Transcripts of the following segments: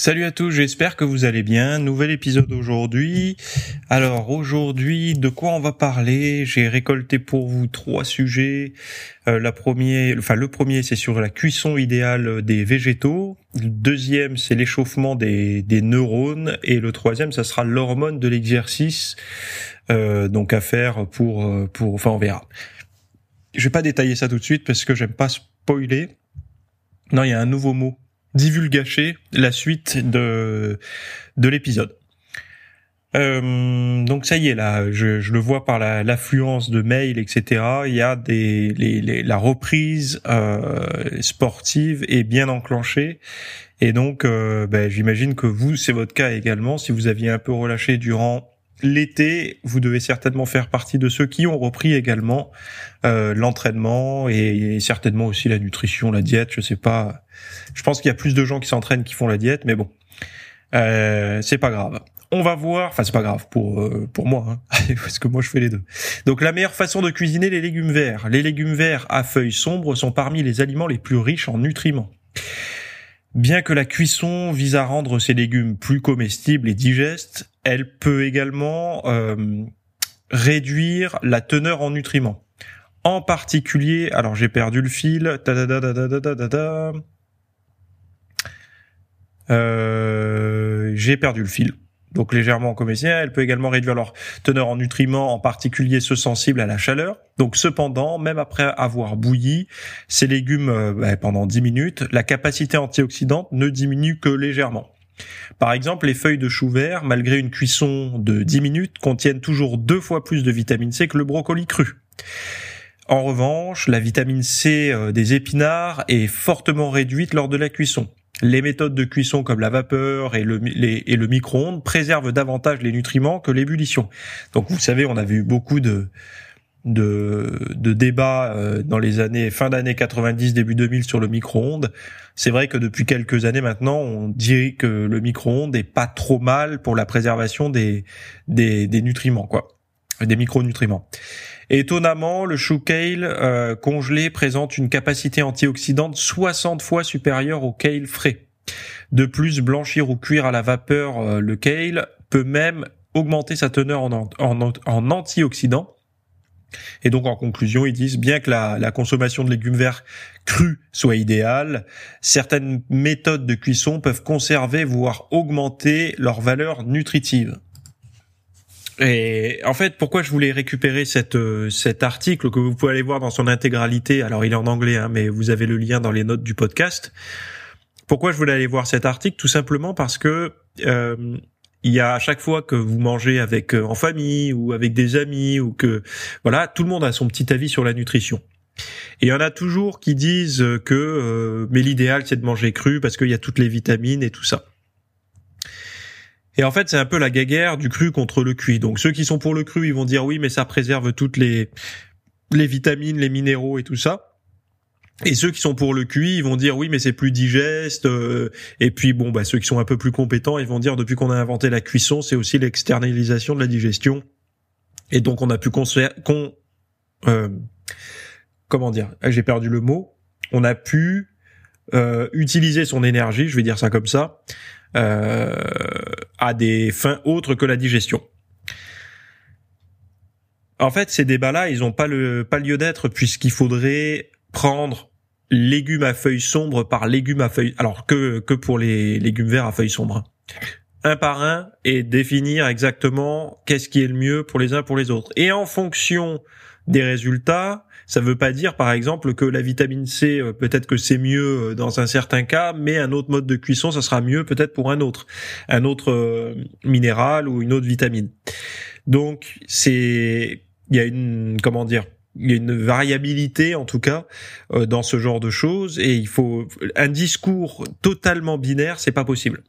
Salut à tous, j'espère que vous allez bien. Nouvel épisode aujourd'hui. Alors aujourd'hui, de quoi on va parler? J'ai récolté pour vous trois sujets. Euh, la enfin le premier, c'est sur la cuisson idéale des végétaux. Le deuxième, c'est l'échauffement des, des neurones, et le troisième, ça sera l'hormone de l'exercice. Euh, donc à faire pour euh, pour, enfin on verra. Je vais pas détailler ça tout de suite parce que j'aime pas spoiler. Non, il y a un nouveau mot divulgacher la suite de de l'épisode. Euh, donc ça y est là, je, je le vois par l'affluence de mails, etc. Il y a des les, la reprise euh, sportive est bien enclenchée et donc euh, ben, j'imagine que vous c'est votre cas également. Si vous aviez un peu relâché durant l'été, vous devez certainement faire partie de ceux qui ont repris également euh, l'entraînement et, certainement aussi la nutrition, la diète. Je sais pas. Je pense qu'il y a plus de gens qui s'entraînent qui font la diète, mais bon, euh, c'est pas grave. On va voir. Enfin, c'est pas grave pour euh, pour moi, hein, parce que moi je fais les deux. Donc, la meilleure façon de cuisiner les légumes verts. Les légumes verts à feuilles sombres sont parmi les aliments les plus riches en nutriments. Bien que la cuisson vise à rendre ces légumes plus comestibles et digestes, elle peut également euh, réduire la teneur en nutriments. En particulier, alors j'ai perdu le fil. J'ai perdu le fil donc légèrement comestible. Elle peut également réduire leur teneur en nutriments, en particulier ceux sensibles à la chaleur. Donc cependant, même après avoir bouilli ces légumes euh, bah, pendant 10 minutes, la capacité antioxydante ne diminue que légèrement. Par exemple, les feuilles de chou vert, malgré une cuisson de 10 minutes, contiennent toujours deux fois plus de vitamine C que le brocoli cru. En revanche, la vitamine C euh, des épinards est fortement réduite lors de la cuisson. Les méthodes de cuisson comme la vapeur et le, micro-ondes préservent davantage les nutriments que l'ébullition. Donc vous savez, on avait eu beaucoup de, de, de débats euh, dans les années fin d'année 90, début 2000 sur le micro-ondes. C'est vrai que depuis quelques années maintenant, on dit que le micro-ondes est pas trop mal pour la préservation des, des, des nutriments, quoi, des micronutriments. Étonnamment, le chou kale euh, congelé présente une capacité antioxydante 60 fois supérieure au kale frais. De plus, blanchir ou cuire à la vapeur euh, le kale peut même augmenter sa teneur en, en, antioxydants. Et donc en conclusion, ils disent bien que la, la, consommation de légumes verts crus soit idéale, certaines méthodes de cuisson peuvent conserver voire augmenter leur valeur nutritive. Et en fait, pourquoi je voulais récupérer cette, euh, cet article que vous pouvez aller voir dans son intégralité. Alors, il est en anglais, hein, mais vous avez le lien dans les notes du podcast. Pourquoi je voulais aller voir cet article? Tout simplement parce que euh, il y a à chaque fois que vous mangez avec euh, en famille ou avec des amis ou que voilà, tout le monde a son petit avis sur la nutrition. Et il y en a toujours qui disent que mais l'idéal c'est de manger cru parce qu'il y a toutes les vitamines et tout ça. Et en fait, c'est un peu la guéguerre du cru contre le cuit. Donc ceux qui sont pour le cru, ils vont dire oui, mais ça préserve toutes les les vitamines, les minéraux et tout ça. Et ceux qui sont pour le cuit, ils vont dire oui, mais c'est plus digeste. Euh, et puis bon, bah ceux qui sont un peu plus compétents, ils vont dire depuis qu'on a inventé la cuisson, c'est aussi l'externalisation de la digestion. Et donc on a pu construire, con, euh, comment dire, ah, j'ai perdu le mot. On a pu euh, utiliser son énergie, je vais dire ça comme ça, à des fins autres que la digestion. En fait, ces débats-là, ils n'ont pas le pas lieu d'être puisqu'il faudrait prendre légumes à feuilles sombres par légumes à feuilles, alors que que pour les légumes verts à feuilles sombres, un par un et définir exactement qu'est-ce qui est le mieux pour les uns pour les autres. Et en fonction des résultats, ça veut pas dire, par exemple, que la vitamine C, euh, peut-être que c'est mieux euh, dans un certain cas, mais un autre mode de cuisson, ça sera mieux peut-être pour un autre, un autre euh, minéral ou une autre vitamine. Donc, c'est, il y a une, comment dire, il y a une variabilité en tout cas dans ce genre de choses et il faut un discours totalement binaire, c'est pas possible.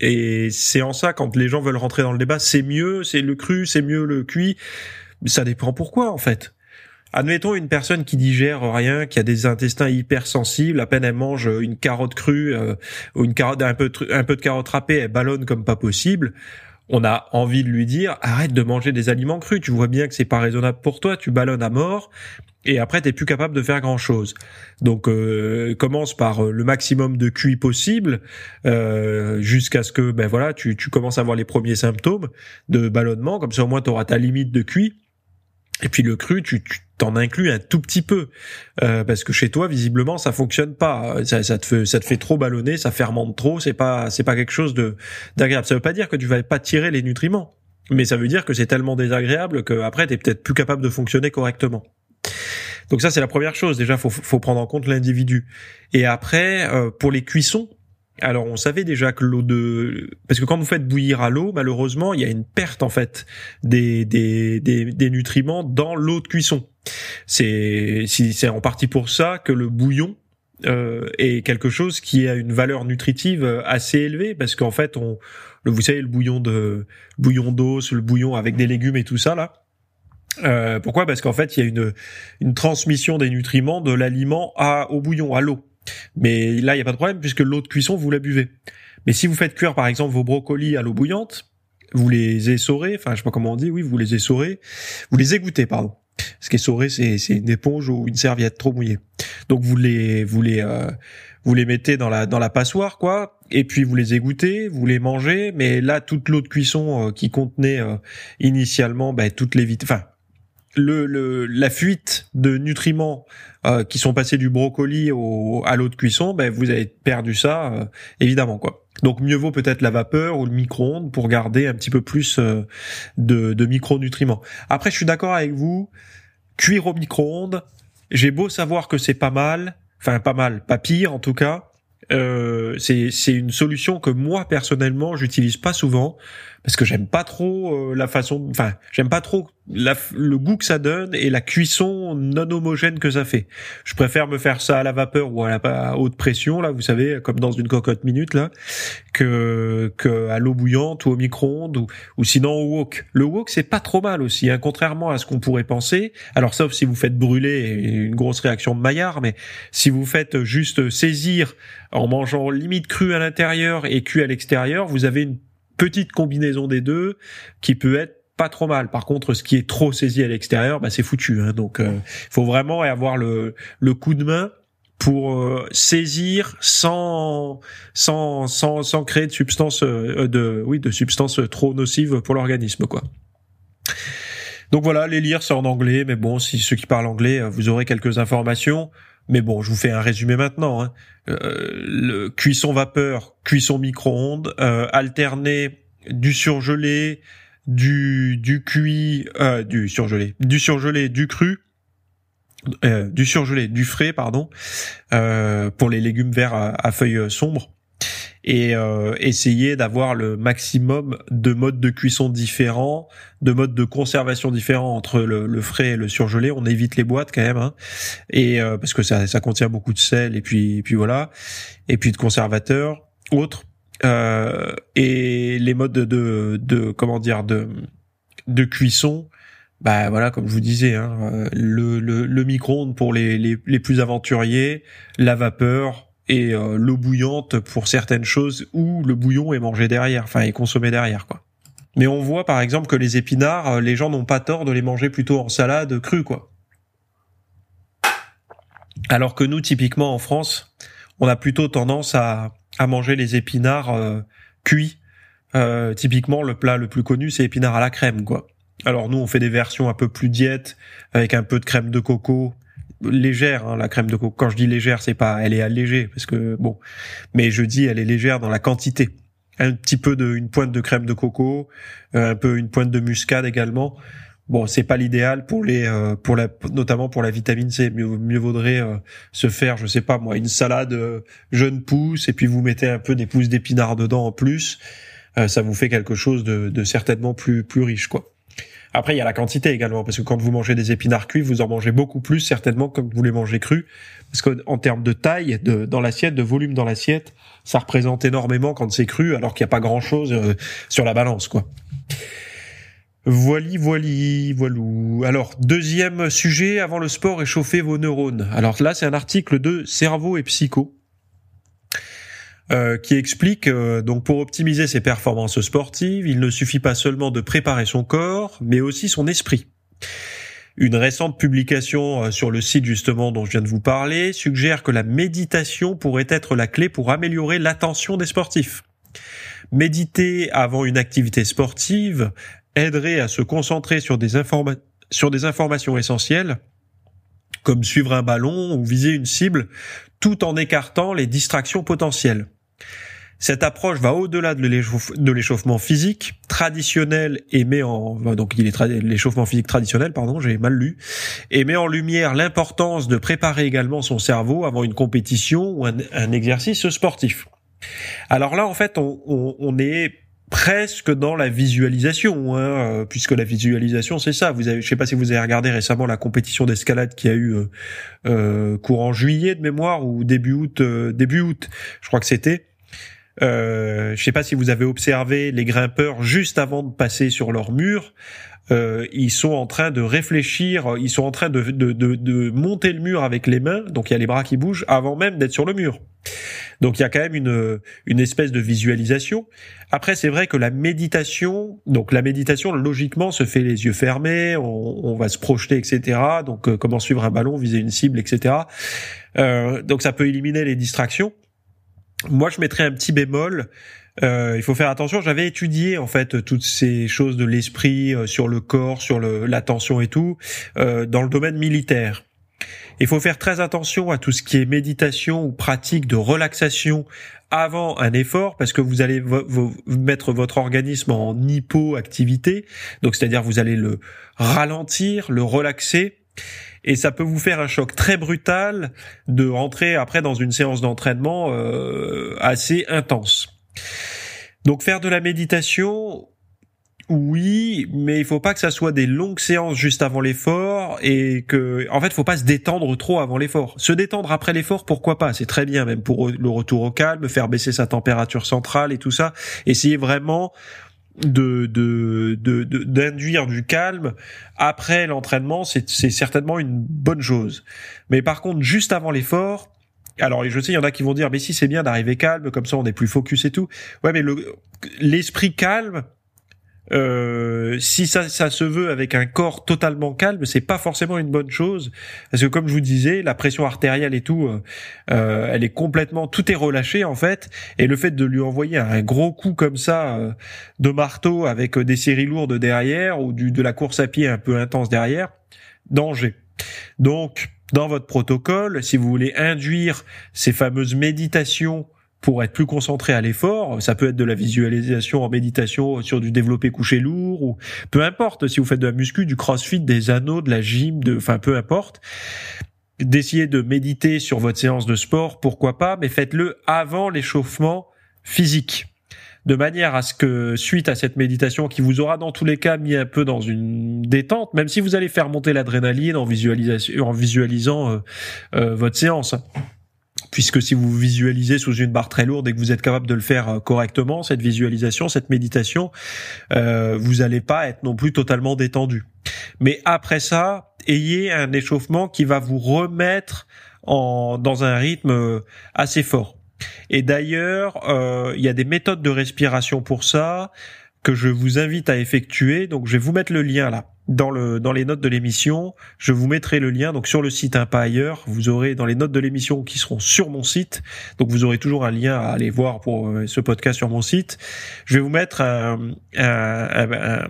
Et c'est en ça, quand les gens veulent rentrer dans le débat, c'est mieux, c'est le cru, c'est mieux le cuit. Ça dépend pourquoi, en fait. Admettons une personne qui digère rien, qui a des intestins hypersensibles, à peine elle mange une carotte crue euh, ou une carotte un peu un peu de carotte râpée, elle ballonne comme pas possible. On a envie de lui dire arrête de manger des aliments crus. Tu vois bien que c'est pas raisonnable pour toi. Tu ballonnes à mort et après t'es plus capable de faire grand chose. Donc euh, commence par euh, le maximum de cuit possible euh, jusqu'à ce que ben voilà tu, tu commences à avoir les premiers symptômes de ballonnement. Comme ça au moins tu auras ta limite de cuit. Et puis le cru, tu t'en inclus un tout petit peu euh, parce que chez toi visiblement ça fonctionne pas. Ça, ça, te fait ça te fait trop ballonner, ça fermente trop. C'est pas c'est pas quelque chose de d'agréable. Ça veut pas dire que tu vas pas tirer les nutriments, mais ça veut dire que c'est tellement désagréable que après t'es peut-être plus capable de fonctionner correctement. Donc ça c'est la première chose. Déjà faut faut prendre en compte l'individu. Et après euh, pour les cuissons, alors on savait déjà que l'eau de parce que quand vous faites bouillir à l'eau, malheureusement, il y a une perte en fait des des des, des nutriments dans l'eau de cuisson. C'est c'est en partie pour ça que le bouillon euh, est quelque chose qui a une valeur nutritive assez élevée parce qu'en fait on vous savez le bouillon de bouillon d'os, le bouillon avec des légumes et tout ça là. Euh, pourquoi? Parce qu'en fait, il y a une, une transmission des nutriments de l'aliment à au bouillon, à l'eau. Mais là, il n'y a pas de problème puisque l'eau de cuisson, vous la buvez. Mais si vous faites cuire, par exemple, vos brocolis à l'eau bouillante, vous les essorez, enfin, je sais pas comment on dit, oui, vous les essorez, vous les égouttez, pardon. Ce essoré, c'est, c'est une éponge ou une serviette trop mouillée. Donc vous les, vous les, euh, vous les mettez dans la dans la passoire, quoi, et puis vous les égouttez, vous les mangez. Mais là, toute l'eau de cuisson euh, qui contenait euh, initialement, ben, toutes les vites, enfin, le, la fuite de nutriments euh, qui sont passés du brocoli au, à l'eau de cuisson, ben vous avez perdu ça euh, évidemment quoi. Donc mieux vaut peut-être la vapeur ou le micro-ondes pour garder un petit peu plus euh, de, de micronutriments. Après, je suis d'accord avec vous, cuire au micro-ondes, j'ai beau savoir que c'est pas mal, enfin pas mal, pas pire en tout cas. c'est c'est une solution que moi personnellement j'utilise pas souvent parce que j'aime pas trop euh, la façon, enfin j'aime pas trop le goût que ça donne et la cuisson non homogène que ça fait. Je préfère me faire ça à la vapeur ou à la haute pression là, vous savez, comme dans une cocotte minute là, que que à l'eau bouillante ou au micro-ondes ou, ou sinon au wok. Le wok c'est pas trop mal aussi, hein, contrairement à ce qu'on pourrait penser. Alors sauf si vous faites brûler une grosse réaction de Maillard, mais si vous faites juste saisir en mangeant limite cru à l'intérieur et cuit à l'extérieur, vous avez une petite combinaison des deux qui peut être pas trop mal. Par contre, ce qui est trop saisi à l'extérieur, bah, c'est foutu. Hein. Donc, il euh, faut vraiment avoir le, le coup de main pour euh, saisir sans, sans sans sans créer de substances euh, de oui de substances trop nocives pour l'organisme quoi. Donc voilà, les lire c'est en anglais, mais bon, si ceux qui parlent anglais, vous aurez quelques informations. Mais bon, je vous fais un résumé maintenant. Hein. Euh, cuisson vapeur, cuisson micro-ondes, euh, alterner du surgelé, du du cuit, euh, du surgelé, du surgelé, du cru, euh, du surgelé, du frais, pardon, euh, pour les légumes verts à feuilles sombres et euh, essayer d'avoir le maximum de modes de cuisson différents, de modes de conservation différents entre le, frais et le surgelé. On évite les boîtes quand même, hein, et euh, parce que ça, ça contient beaucoup de sel et puis, et puis voilà, et puis de conservateurs autres. Euh, et les modes de, de, comment dire de de cuisson bah voilà comme je vous disais hein, le, le, le micro-ondes pour les, les, les plus aventuriers la vapeur et euh, l'eau bouillante pour certaines choses où le bouillon est mangé derrière, enfin est consommé derrière quoi. Mais on voit par exemple que les épinards, euh, les gens n'ont pas tort de les manger plutôt en salade crue quoi. Alors que nous typiquement en France, on a plutôt tendance à, à manger les épinards euh, cuits. Euh, typiquement le plat le plus connu c'est épinards à la crème quoi. Alors nous on fait des versions un peu plus diète avec un peu de crème de coco légère hein, la crème de coco. Quand je dis légère, c'est pas elle est allégée parce que bon, mais je dis elle est légère dans la quantité. Un petit peu de une pointe de crème de coco, euh, un peu une pointe de muscade également. Bon, c'est pas l'idéal pour les euh, pour la notamment pour la vitamine C. Mieux, mieux vaudrait euh, se faire, je sais pas moi, une salade jeune pousse et puis vous mettez un peu des pousses d'épinards dedans en plus. ça vous fait quelque chose de, de certainement plus plus riche quoi. Après, il y a la quantité également, parce que quand vous mangez des épinards cuits, vous en mangez beaucoup plus certainement que vous les mangez crus, parce qu'en termes de taille de, dans l'assiette, de volume dans l'assiette, ça représente énormément quand c'est cru, alors qu'il n'y a pas grand-chose euh, sur la balance, quoi. Voili, voili, voilou. Alors, deuxième sujet, avant le sport, échauffer vos neurones. Alors là, c'est un article de Cerveau et Psycho. Euh, qui explique euh, donc pour optimiser ses performances sportives, il ne suffit pas seulement de préparer son corps, mais aussi son esprit. Une récente publication euh, sur le site justement dont je viens de vous parler suggère que la méditation pourrait être la clé pour améliorer l'attention des sportifs. Méditer avant une activité sportive aiderait à se concentrer sur des, sur des informations essentielles, comme suivre un ballon ou viser une cible, tout en écartant les distractions potentielles. Cette approche va au-delà de l'échauffement physique traditionnel et met en donc l'échauffement physique traditionnel pardon j'ai mal lu et met en lumière l'importance de préparer également son cerveau avant une compétition ou un, exercice sportif. Alors là en fait on, est presque dans la visualisation, hein, euh, puisque la visualisation c'est ça. Vous avez, je sais pas si vous avez regardé récemment la compétition d'escalade qui a eu euh, euh courant juillet de mémoire ou début août, euh, début août, je crois que c'était. Euh, je sais pas si vous avez observé les grimpeurs juste avant de passer sur leur mur. Euh, ils sont en train de réfléchir, ils sont en train de, de, de, de, monter le mur avec les mains, donc il y a les bras qui bougent avant même d'être sur le mur. Donc il y a quand même une, une espèce de visualisation. Après c'est vrai que la méditation, donc la méditation logiquement se fait les yeux fermés, on, on va se projeter, etc. Donc euh, comment suivre un ballon, viser une cible, etc. Euh, donc ça peut éliminer les distractions. Moi, je mettrais un petit bémol. Euh, il faut faire attention. J'avais étudié en fait toutes ces choses de l'esprit euh, sur le corps, sur l'attention et tout euh, dans le domaine militaire. Il faut faire très attention à tout ce qui est méditation ou pratique de relaxation avant un effort parce que vous allez mettre votre organisme en hypoactivité. Donc c'est-à-dire vous allez le ralentir, le relaxer et ça peut vous faire un choc très brutal de rentrer après dans une séance d'entraînement assez intense. Donc faire de la méditation, oui, mais il faut pas que ça soit des longues séances juste avant l'effort et que, en fait, faut pas se détendre trop avant l'effort. Se détendre après l'effort, pourquoi pas? C'est très bien, même pour le retour au calme, faire baisser sa température centrale et tout ça. Essayez vraiment de d'induire de, du calme après l'entraînement, c'est certainement une bonne chose. Mais par contre, juste avant l'effort, alors je sais, il y en a qui vont dire, mais si c'est bien d'arriver calme, comme ça on est plus focus et tout. Ouais, mais l'esprit calme, euh, si ça, ça se veut avec un corps totalement calme, c'est pas forcément une bonne chose parce que comme je vous disais, la pression artérielle et tout, euh, euh, elle est complètement, tout est relâché en fait, et le fait de lui envoyer un gros coup comme ça euh, de marteau avec des séries lourdes derrière ou du, de la course à pied un peu intense derrière, danger. Donc dans votre protocole, si vous voulez induire ces fameuses méditations pour être plus concentré à l'effort. Ça peut être de la visualisation en méditation sur du développé couché lourd ou peu importe si vous faites de la muscu, du crossfit, des anneaux, de la gym, de, enfin peu importe. D'essayer de méditer sur votre séance de sport, pourquoi pas, mais faites-le avant l'échauffement physique de manière à ce que suite à cette méditation qui vous aura dans tous les cas mis un peu dans une détente, même si vous allez faire monter l'adrénaline en en visualisant euh, euh, votre séance puisque si vous visualisez sous une barre très lourde et que vous êtes capable de le faire euh, correctement, cette visualisation, cette méditation, euh, vous n'allez pas être non plus totalement détendu. Mais après ça, ayez un échauffement qui va vous remettre en, dans un rythme euh, assez fort. Et d'ailleurs, il y a des méthodes de respiration pour ça que je vous invite à effectuer. Donc, je vais vous mettre le lien là dans le dans les notes de l'émission. Je vous mettrai le lien donc sur le site un pas ailleurs. Vous aurez dans les notes de l'émission qui seront sur mon site. Donc vous aurez toujours un lien à aller voir pour euh, ce podcast sur mon site. Je vais vous mettre un, un, un,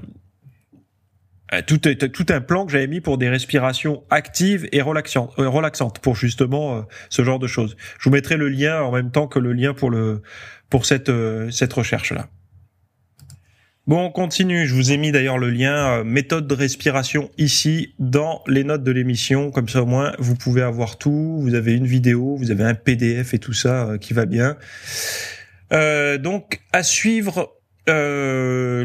tout, tout un plan que j'avais mis pour des respirations actives et relaxantes, euh, relaxantes pour justement euh, ce genre de choses. Je vous mettrai le lien en même temps que le lien pour le pour cette cette recherche là. Bon, on continue. Je vous ai mis d'ailleurs le lien euh, méthode de respiration ici dans les notes de l'émission. Comme ça, au moins, vous pouvez avoir tout. Vous avez une vidéo, vous avez un PDF et tout ça euh, qui va bien. Euh, donc, à suivre euh,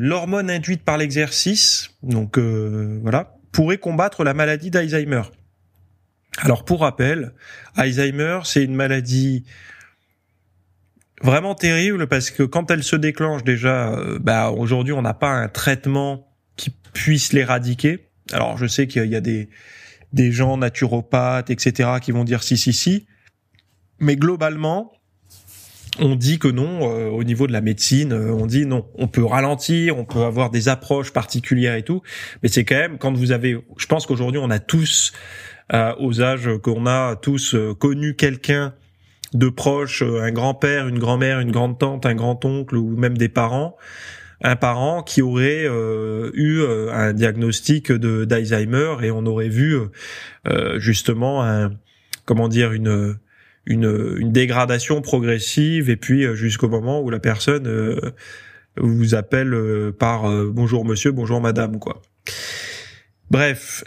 l'hormone induite par l'exercice, donc euh, voilà, pourrait combattre la maladie d'Alzheimer. Alors pour rappel, Alzheimer, c'est une maladie vraiment terrible parce que quand elle se déclenche déjà, euh, bah, aujourd'hui on n'a pas un traitement qui puisse l'éradiquer. Alors je sais qu'il y a des des gens naturopathes, etc., qui vont dire si si si, mais globalement, on dit que non, euh, au niveau de la médecine, euh, on dit non, on peut ralentir, on peut avoir des approches particulières et tout, mais c'est quand même quand vous avez, je pense qu'aujourd'hui on a tous, euh, aux âges qu'on a tous connu quelqu'un de proche, un grand-père, une grand-mère, une grande-tante, un grand-oncle ou même des parents, un parent qui aurait eu un diagnostic de d'Alzheimer et on aurait vu justement un, comment dire, une une, dégradation progressive et puis euh, jusqu'au moment où la personne euh, vous appelle euh, par bonjour monsieur, bonjour madame quoi. Bref,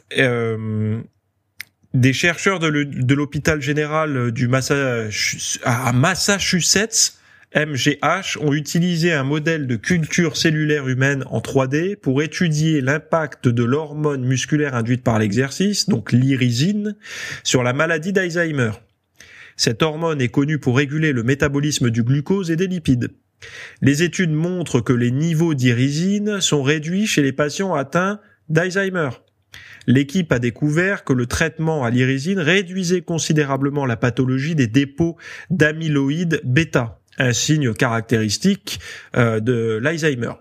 des chercheurs de l'hôpital général du Massachusetts, à Massachusetts MGH ont utilisé un modèle de culture cellulaire humaine en 3D pour étudier l'impact de l'hormone musculaire induite par l'exercice, donc l'irisine, sur la maladie d'Alzheimer. Cette hormone est connue pour réguler le métabolisme du glucose et des lipides. Les études montrent que les niveaux d'irisine sont réduits chez les patients atteints d'Alzheimer. L'équipe a découvert que le traitement à l'irisine réduisait considérablement la pathologie des dépôts d'amyloïde bêta, un signe caractéristique euh, de l'Alzheimer.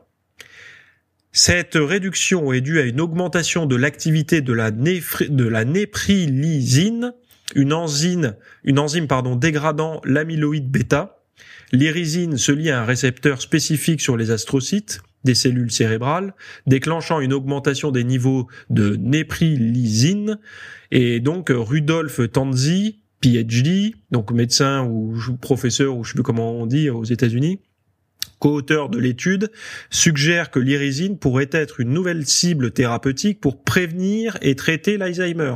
Cette réduction est due à une augmentation de l'activité de la, de la néprilysine, une enzyme, une enzyme pardon, dégradant l'amyloïde bêta. L'irisine se lie à un récepteur spécifique sur les astrocytes des cellules cérébrales, déclenchant une augmentation des niveaux de néprilysine. Et donc Rudolf Tanzi, PhD, donc médecin ou professeur ou je sais plus comment on dit aux États-Unis, co-auteur de l'étude, suggère que l'irisine pourrait être une nouvelle cible thérapeutique pour prévenir et traiter l'Alzheimer.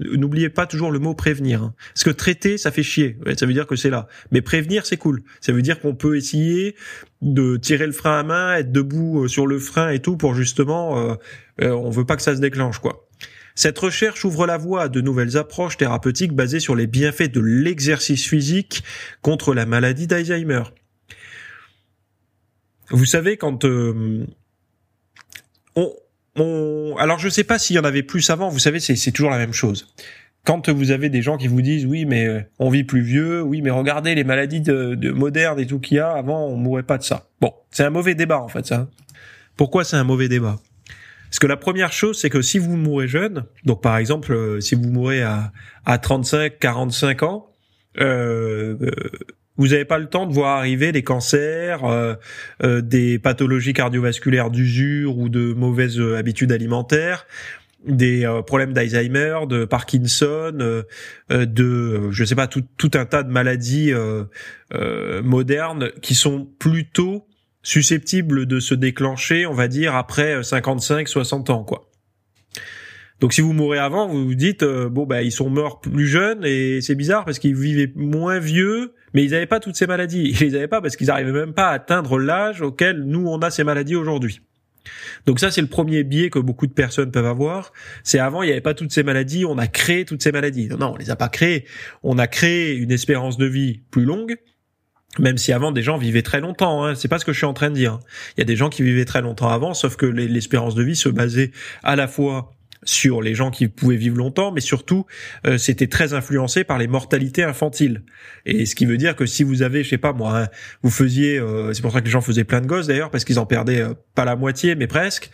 N'oubliez pas toujours le mot prévenir. Hein. Parce que traiter, ça fait chier. ça veut dire que c'est là. Mais prévenir, c'est cool. Ça veut dire qu'on peut essayer de tirer le frein à main, être debout euh, sur le frein et tout pour justement, euh, euh, on veut pas que ça se déclenche, quoi. Cette recherche ouvre la voie à de nouvelles approches thérapeutiques basées sur les bienfaits de l'exercice physique contre la maladie d'Alzheimer. Vous savez, quand euh, on, on, alors je sais pas s'il y en avait plus avant. Vous savez, c'est toujours la même chose. Quand vous avez des gens qui vous disent oui, mais euh, on vit plus vieux, oui, mais regardez les maladies de, de modernes et tout qu'il y a. Avant, on mourrait pas de ça. Bon, c'est un mauvais débat en fait, ça. Pourquoi c'est un mauvais débat? Parce que la première chose, c'est que si vous mourrez jeune, donc par exemple, euh, si vous mourrez à, à 35, 45 ans, euh, vous n'avez pas le temps de voir arriver des cancers, euh, euh, des pathologies cardiovasculaires d'usure ou de mauvaises euh, habitudes alimentaires, des problèmes d'Alzheimer, de Parkinson, de je sais pas tout, tout un tas de maladies modernes qui sont plutôt susceptibles de se déclencher, on va dire après 55 60 ans quoi. Donc si vous mourrez avant, vous vous dites bon bah ils sont morts plus jeunes et c'est bizarre parce qu'ils vivaient moins vieux mais ils n'avaient pas toutes ces maladies. Ils les avaient pas parce qu'ils n'arrivaient même pas à atteindre l'âge auquel nous on a ces maladies aujourd'hui. Donc ça c'est le premier biais que beaucoup de personnes peuvent avoir. C'est avant il n'y avait pas toutes ces maladies, on a créé toutes ces maladies. Non, non, on les a pas créées. On a créé une espérance de vie plus longue. Même si avant des gens vivaient très longtemps, hein. c'est pas ce que je suis en train de dire. Il y a des gens qui vivaient très longtemps avant, sauf que l'espérance de vie se basait à la fois sur les gens qui pouvaient vivre longtemps, mais surtout euh, c'était très influencé par les mortalités infantiles. Et ce qui veut dire que si vous avez, je sais pas moi, hein, vous faisiez, euh, c'est pour ça que les gens faisaient plein de gosses d'ailleurs, parce qu'ils en perdaient euh, pas la moitié, mais presque.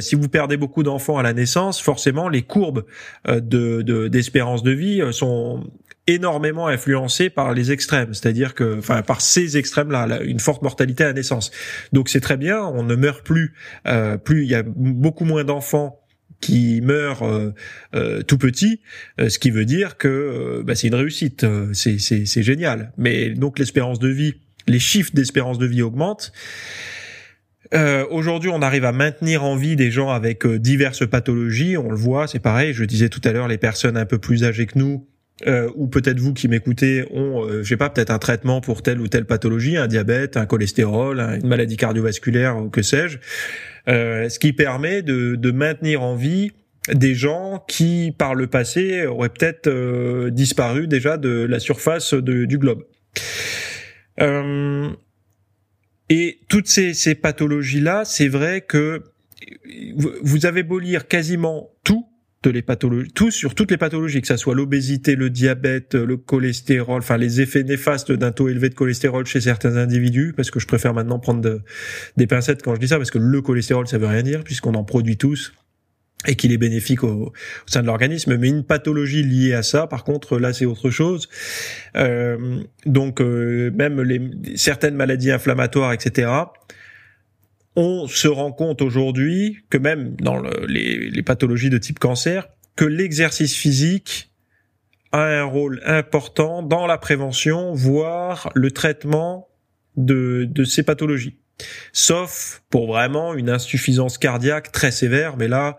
si vous perdez beaucoup d'enfants à la naissance, forcément les courbes de d'espérance de, vie sont énormément influencées par les extrêmes, c'est-à-dire que, enfin, par ces extrêmes-là, une forte mortalité à la naissance. Donc c'est très bien, on ne meurt plus, plus il y a beaucoup moins d'enfants qui meurt euh, euh, tout petit, euh, ce qui veut dire que bah, c'est une réussite, c'est, c'est, génial. Mais donc l'espérance de vie, les chiffres d'espérance de vie augmentent. Aujourd'hui, on arrive à maintenir en vie des gens avec diverses pathologies. On le voit, c'est pareil. Je disais tout à l'heure, les personnes un peu plus âgées que nous euh, ou peut-être vous qui m'écoutez ont, euh, je sais pas, peut-être un traitement pour telle ou telle pathologie, un diabète, un cholestérol, une maladie cardiovasculaire ou que sais-je, euh, ce qui permet de, maintenir en vie des gens qui, par le passé, auraient peut-être euh, disparu déjà de la surface du globe. et toutes ces, ces pathologies-là, c'est vrai que vous avez beau quasiment tout, les pathologies, tout sur toutes les pathologies, que ça soit l'obésité, le diabète, le cholestérol, enfin les effets néfastes d'un taux élevé de cholestérol chez certains individus, parce que je préfère maintenant prendre des pincettes quand je dis ça, parce que le cholestérol ça veut rien dire puisqu'on en produit tous et qu'il est bénéfique au, sein de l'organisme, mais une pathologie liée à ça, par contre, là, c'est autre chose. Euh, donc, euh, même les, certaines maladies inflammatoires, etc., on se rend compte aujourd'hui que même dans les, pathologies de type cancer, que l'exercice physique a un rôle important dans la prévention, voire le traitement de, ces pathologies. Sauf pour vraiment une insuffisance cardiaque très sévère, mais là,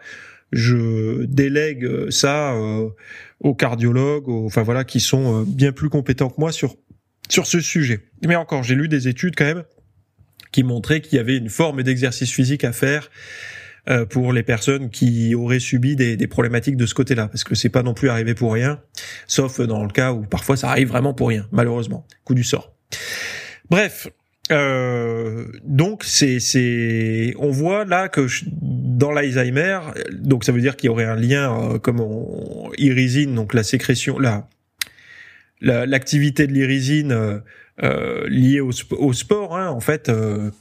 je délègue ça euh, aux cardiologues, enfin voilà, qui sont euh, bien plus compétents que moi sur sur ce sujet. Mais encore, j'ai lu des études quand même qui montrait qu'il y avait une forme d'exercice physique à faire euh, pour les personnes qui auraient subi des, des problématiques de ce côté-là, parce que c'est pas non plus arrivé pour rien, sauf dans le cas où parfois ça arrive vraiment pour rien, malheureusement, coup du sort. Bref, euh, donc c'est c'est on voit là que dans l'Alzheimer, donc ça veut dire qu'il y aurait un lien euh, comme on, irisine, donc la sécrétion, la l'activité de l'irisine euh, euh, liée au, au, sport, hein, en fait, euh,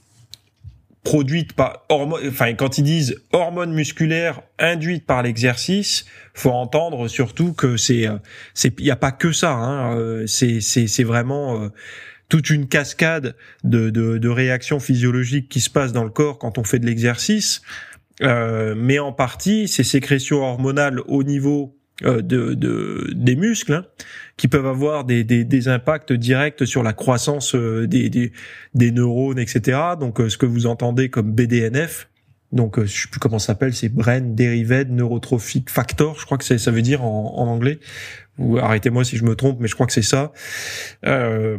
produite par hormones, enfin quand ils disent hormones musculaires induites par l'exercice, faut entendre surtout que c'est c'est il y a pas que ça, hein, c'est c'est c'est vraiment toute une cascade de, de, de, réactions physiologiques qui se passent dans le corps quand on fait de l'exercice. Euh, mais en partie, ces sécrétions hormonales au niveau euh, de, de, des muscles hein, qui peuvent avoir des, des, des, impacts directs sur la croissance euh, des, des, des neurones, etc. Donc euh, ce que vous entendez comme BDNF, donc je sais plus comment ça s'appelle, c'est Brain Derived Neurotrophic Factor, je crois que ça veut dire en, en anglais. Ou arrêtez-moi si je me trompe, mais je crois que c'est ça. Euh,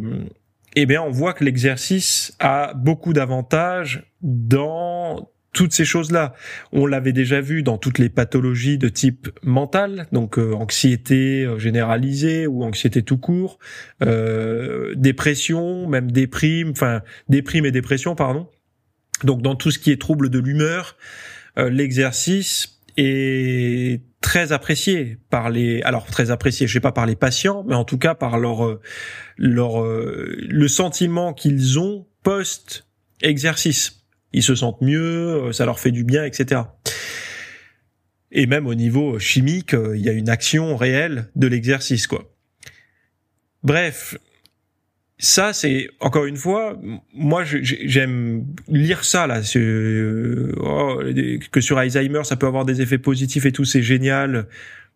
eh bien, on voit que l'exercice a beaucoup d'avantages dans toutes ces choses-là. On l'avait déjà vu dans toutes les pathologies de type mental, donc euh, anxiété euh, généralisée ou anxiété tout court, euh, dépression, même déprime, enfin déprime et dépression, pardon. Donc dans tout ce qui est trouble de l'humeur, l'exercice est très apprécié par les alors très apprécié je sais pas par les patients mais en tout cas par leur leur le sentiment qu'ils ont post exercice ils se sentent mieux, euh, ça leur fait du bien, etc. Et même au niveau chimique, euh, il y a une action réelle de l'exercice, quoi. Bref, ça c'est encore une fois, moi j'aime lire ça là, oh, que sur Alzheimer ça peut avoir des effets positifs et tout, c'est génial.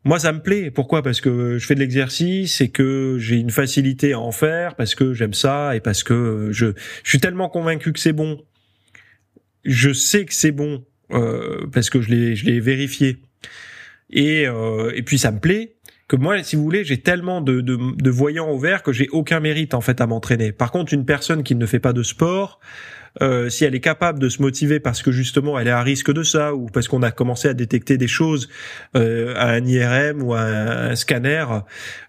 Moi ça me plaît. Pourquoi? Parce que je fais de l'exercice et que j'ai une facilité à en faire, parce que j'aime ça et parce que je, je suis tellement convaincu que c'est bon je sais que c'est bon euh, parce que je l'ai je l'ai vérifié. Et euh, et puis ça me plaît que moi si vous voulez j'ai tellement de, de, de voyants au vert que j'ai aucun mérite en fait à m'entraîner. Par contre une personne qui ne fait pas de sport euh, si elle est capable de se motiver parce que justement elle est à risque de ça ou parce qu'on a commencé à détecter des choses euh, à un IRM ou à un, scanner,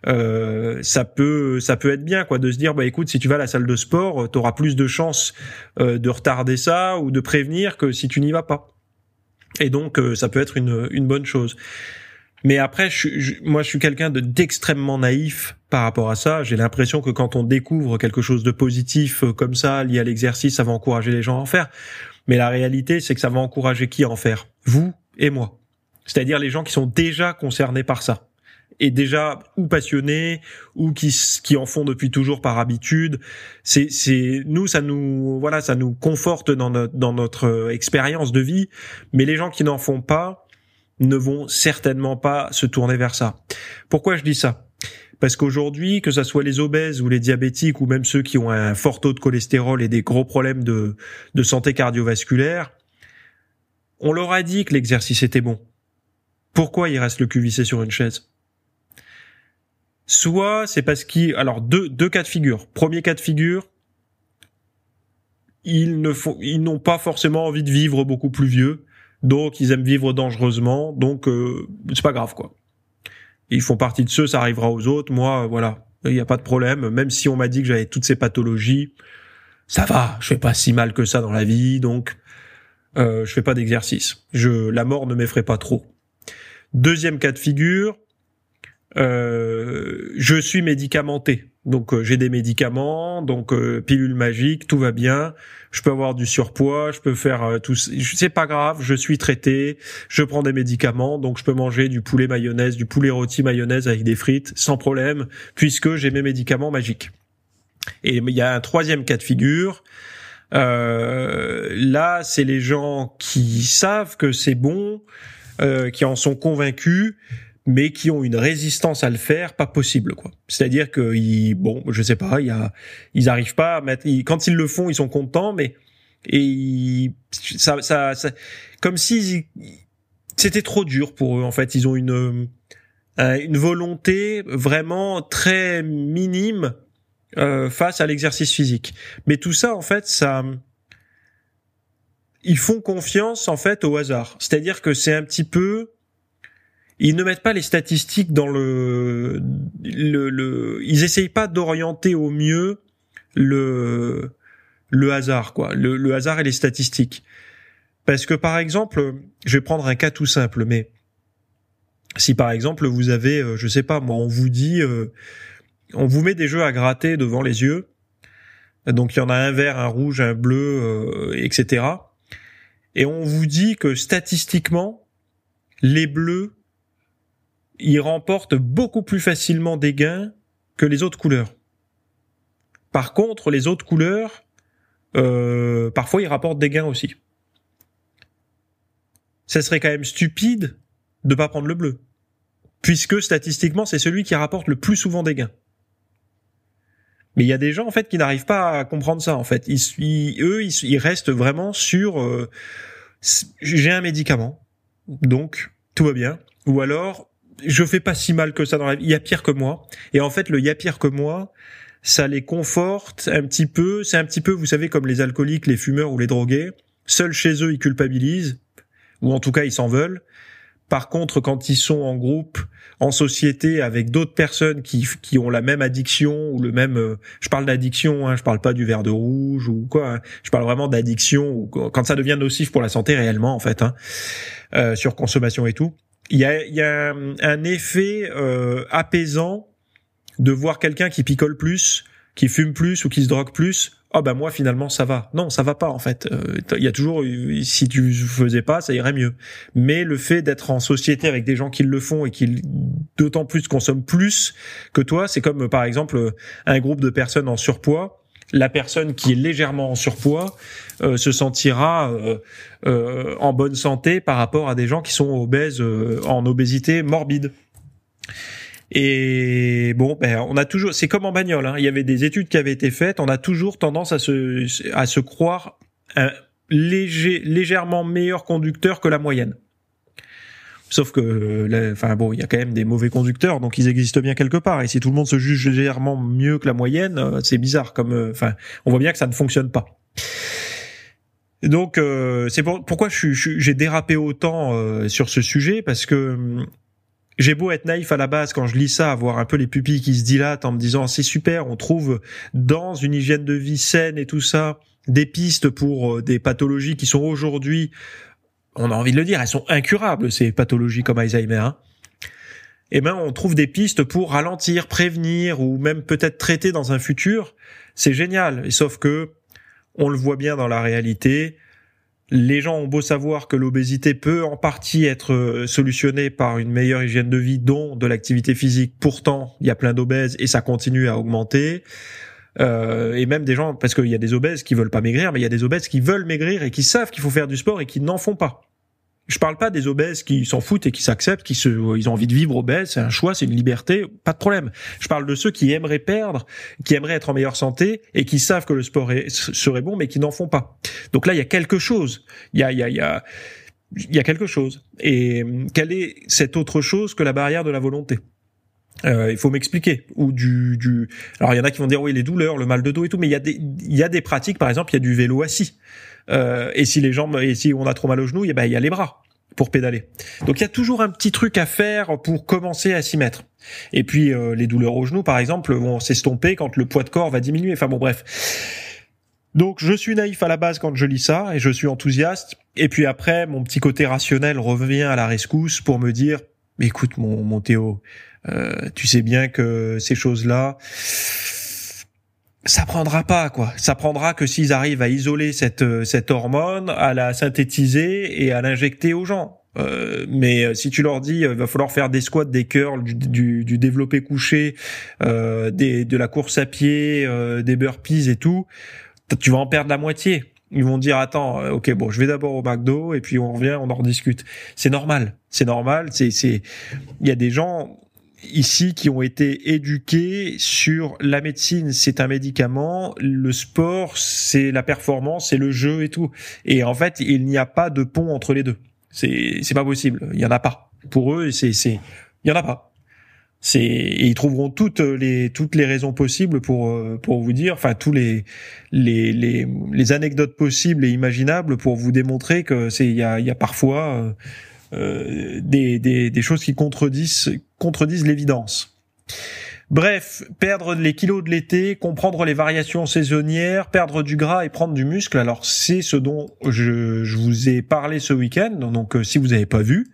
euh, ça peut ça peut être bien quoi de se dire bah écoute si tu vas à la salle de sport, tu auras plus de chances euh, de retarder ça ou de prévenir que si tu n'y vas pas. Et donc euh, ça peut être une une bonne chose. Mais après, je, moi, je suis quelqu'un de d'extrêmement naïf par rapport à ça. J'ai l'impression que quand on découvre quelque chose de positif euh, comme ça, lié à l'exercice, ça va encourager les gens à en faire. Mais la réalité, c'est que ça va encourager qui à en faire? Vous et moi. C'est-à-dire les gens qui sont déjà concernés par ça et déjà ou passionnés ou qui qui en font depuis toujours par habitude. C'est c'est nous ça nous voilà ça nous conforte dans notre dans notre euh, expérience de vie. Mais les gens qui n'en font pas, ne vont certainement pas se tourner vers ça. Pourquoi je dis ça? Parce qu'aujourd'hui, que ce soit les obèses ou les diabétiques ou même ceux qui ont un fort taux de cholestérol et des gros problèmes de, santé cardiovasculaire, on leur a dit que l'exercice était bon. Pourquoi il reste le cul vissé sur une chaise? Soit c'est parce qu'ils, alors deux deux cas de figure. Premier cas de figure, ils ils n'ont pas forcément envie de vivre beaucoup plus vieux, donc ils aiment vivre dangereusement, donc euh, c'est pas grave quoi. Ils font partie de ceux, ça arrivera aux autres. Moi, voilà, il n'y a pas de problème. Même si on m'a dit que j'avais toutes ces pathologies, ça va, je fais pas si mal que ça dans la vie, donc euh, je fais pas d'exercice. Je, la mort ne m'effraie pas trop. Deuxième cas de figure, euh, je suis médicamenté. Donc euh, j'ai des médicaments, donc euh, pilule magique, tout va bien. Je peux avoir du surpoids, je peux faire euh, tout. C'est pas grave, je suis traité, je prends des médicaments, donc je peux manger du poulet mayonnaise, du poulet rôti mayonnaise avec des frites sans problème, puisque j'ai mes médicaments magiques. Et il y a un troisième cas de figure. là, c'est les gens qui savent que c'est bon, qui en sont convaincus, mais qui ont une résistance à le faire pas possible quoi. C'est-à-dire que ils, bon, je sais pas, il y a ils arrivent pas à mettre quand ils le font, ils sont contents mais et ça, ça, ça comme si c'était trop dur pour eux en fait, ils ont une euh, une volonté vraiment très minime euh, face à l'exercice physique. Mais tout ça en fait, ça ils font confiance en fait au hasard. C'est-à-dire que c'est un petit peu ils ne mettent pas les statistiques dans le, le, le ils essayent pas d'orienter au mieux le le hasard quoi, le, le hasard et les statistiques. Parce que par exemple, je vais prendre un cas tout simple, mais si par exemple vous avez, euh, je sais pas moi, on vous dit, euh, on vous met des jeux à gratter devant les yeux, donc il y en a un vert, un rouge, un bleu, euh, etc. Et on vous dit que statistiquement, les bleus il remporte beaucoup plus facilement des gains que les autres couleurs. Par contre, les autres couleurs, euh, parfois, ils rapportent des gains aussi. Ça serait quand même stupide de pas prendre le bleu, puisque statistiquement, c'est celui qui rapporte le plus souvent des gains. Mais il y a des gens en fait qui n'arrivent pas à comprendre ça. En fait, ils, eux, ils, restent vraiment sur euh, j'ai un médicament, donc tout va bien. Ou alors je fais pas si mal que ça dans la vie. Il y a pire que moi. Et en fait, le il y a pire que moi, ça les conforte un petit peu. C'est un petit peu, vous savez, comme les alcooliques, les fumeurs ou les drogués. Seuls chez eux, ils culpabilisent, ou en tout cas, ils s'en veulent. Par contre, quand ils sont en groupe, en société, avec d'autres personnes qui, qui ont la même addiction ou le même, euh, je parle d'addiction, hein, je parle pas du verre de rouge ou quoi. Hein, je parle vraiment d'addiction ou quand ça devient nocif pour la santé réellement en fait, hein, euh, sur consommation et tout il y a, y a, un effet euh, apaisant de voir quelqu'un qui picole plus, qui fume plus ou qui se drogue plus. Oh ben moi finalement ça va. Non, ça va pas en fait. Euh, il y a toujours si tu faisais pas, ça irait mieux. Mais le fait d'être en société avec des gens qui le font et qui d'autant plus consomment plus que toi, c'est comme par exemple un groupe de personnes en surpoids la personne qui est légèrement en surpoids euh, se sentira euh, euh, en bonne santé par rapport à des gens qui sont obèses en obésité morbide. Et bon, ben, on a toujours, c'est comme en bagnole. Hein, il y avait des études qui avaient été faites. On a toujours tendance à se à se croire légèrement meilleur conducteur que la moyenne. Sauf que, enfin bon, il y a quand même des mauvais conducteurs, donc ils existent bien quelque part. Et si tout le monde se juge légèrement mieux que la moyenne, euh, c'est bizarre. Comme, euh, enfin, on voit bien que ça ne fonctionne pas. Donc euh, c'est pourquoi j'ai dérapé autant sur ce sujet? Parce que hum, j'ai beau être naïf à la base quand je lis ça, avoir un peu les pupilles qui se dilatent en me disant c'est super, on trouve dans une hygiène de vie saine et tout ça des pistes pour des pathologies qui sont aujourd'hui on a envie de le dire, elles sont incurables, ces pathologies comme Alzheimer. Hein. Eh ben, on trouve des pistes pour ralentir, prévenir ou même peut-être traiter dans un futur. C'est génial. Et sauf que, on le voit bien dans la réalité, les gens ont beau savoir que l'obésité peut en partie être euh, solutionnée par une meilleure hygiène de vie, dont de l'activité physique. Pourtant, il y a plein d'obèses et ça continue à augmenter. Euh, et même des gens, parce qu'il y a des obèses qui veulent pas maigrir, mais il y a des obèses qui veulent maigrir et qui savent qu'il faut faire du sport et qui n'en font pas. Je parle pas des obèses qui s'en foutent et qui s'acceptent, qui se, ils ont envie de vivre obèses, c'est un choix, c'est une liberté, pas de problème. Je parle de ceux qui aimeraient perdre, qui aimeraient être en meilleure santé et qui savent que le sport serait bon, mais qui n'en font pas. Donc là, il y a quelque chose. Il y a, il y a, il y a, il y a quelque chose. Et quelle est cette autre chose que la barrière de la volonté? Il faut m'expliquer. Ou du, du alors il y en a qui vont dire oui les douleurs le mal de dos et tout mais il y a des il y a des pratiques par exemple il y a du vélo assis. Euh, et si les jambes et si on a trop mal aux genoux eh ben il y a les bras pour pédaler. Donc il y a toujours un petit truc à faire pour commencer à s'y mettre. Et puis euh, les douleurs aux genoux par exemple vont s'estomper quand le poids de corps va diminuer. Enfin bon bref. Donc je suis naïf à la base quand je lis ça et je suis enthousiaste. Et puis après, mon petit côté rationnel revient à la rescousse pour me dire, écoute mon, mon Théo, euh, tu sais bien que ces choses-là, ça prendra pas quoi. Ça prendra que s'ils arrivent à isoler cette cette hormone, à la synthétiser et à l'injecter aux gens. Euh, mais euh, si tu leur dis, il va falloir faire des squats, des curls, du, du, du développé couché, euh, des, de la course à pied, euh, des burpees et tout, tu vas en perdre la moitié. Ils vont dire attends, ok bon, je vais d'abord au McDo et puis on revient, on en rediscute. C'est normal, c'est normal. C'est c'est il y a des gens ici qui ont été éduqués sur la médecine, c'est un médicament, le sport, c'est la performance, c'est le jeu et tout. Et en fait, il n'y a pas de pont entre les deux. C'est c'est pas possible. Il y en a pas. Pour eux, c'est c'est il y en a pas. C'est ils trouveront toutes les toutes les raisons possibles pour pour vous dire, enfin tous les les les, les anecdotes possibles et imaginables pour vous démontrer que c'est il y a il y a parfois euh, des, des, des choses qui contredisent, contredisent l'évidence. Bref, perdre les kilos de l'été, comprendre les variations saisonnières, perdre du gras et prendre du muscle. Alors c'est ce dont je, je, vous ai parlé ce week-end. Donc euh, si vous n'avez pas vu,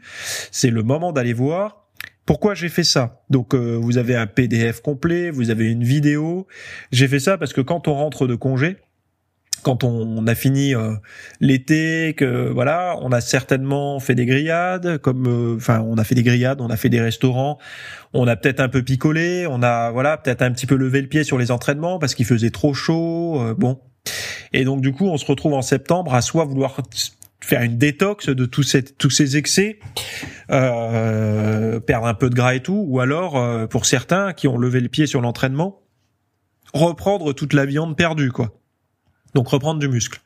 c'est le moment d'aller voir. Pourquoi j'ai fait ça Donc euh, vous avez un PDF complet, vous avez une vidéo. J'ai fait ça parce que quand on rentre de congé, quand on, a fini euh, l'été, que voilà, on a certainement fait des grillades, comme euh, enfin on a fait des grillades, on a fait des restaurants, on a peut-être un peu picolé, on a voilà peut-être un petit peu levé le pied sur les entraînements parce qu'il faisait trop chaud, euh, bon. Et donc du coup on se retrouve en septembre à soit vouloir faire une détox de tous ces tous ces excès, perdre un peu de gras et tout, ou alors pour certains qui ont levé le pied sur l'entraînement, reprendre toute la viande perdue quoi. Donc reprendre du muscle.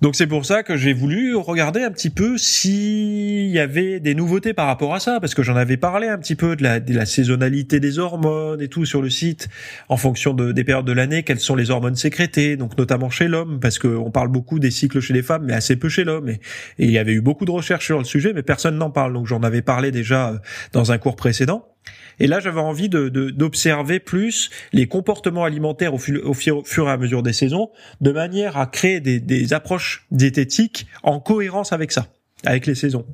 Donc c'est pour ça que j'ai voulu regarder un petit peu s'il y avait des nouveautés par rapport à ça, parce que j'en avais parlé un petit peu de la, saisonnalité des hormones et tout sur le site, en fonction de, des périodes de l'année, quelles sont les hormones sécrétées, donc notamment chez l'homme, parce qu'on parle beaucoup des cycles chez les femmes, mais assez peu chez l'homme. Et, et il y avait eu beaucoup de recherches sur le sujet, mais personne n'en parle, donc j'en avais parlé déjà euh, dans un cours précédent. Et là, j'avais envie de, d'observer plus les comportements alimentaires au, au, fur et à mesure des saisons, de manière à créer des, des approches diététiques en cohérence avec ça, avec les saisons.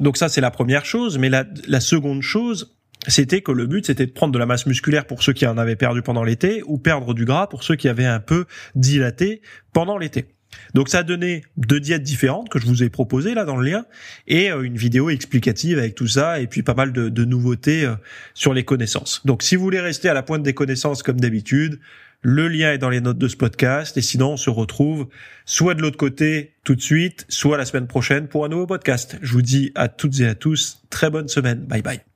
Donc ça, c'est la première chose. Mais la, la seconde chose, c'était que le but, c'était de prendre de la masse musculaire pour ceux qui en avaient perdu pendant l'été, ou perdre du gras pour ceux qui avaient un peu dilaté pendant l'été. Donc ça a donné deux diètes différentes que je vous ai proposées là dans le lien et euh, une vidéo explicative avec tout ça et puis pas mal de, nouveautés euh, sur les connaissances. Donc si vous voulez rester à la pointe des connaissances comme d'habitude, le lien est dans les notes de ce podcast et sinon on se retrouve soit de l'autre côté tout de suite, soit la semaine prochaine pour un nouveau podcast. Je vous dis à toutes et à tous très bonne semaine. Bye bye.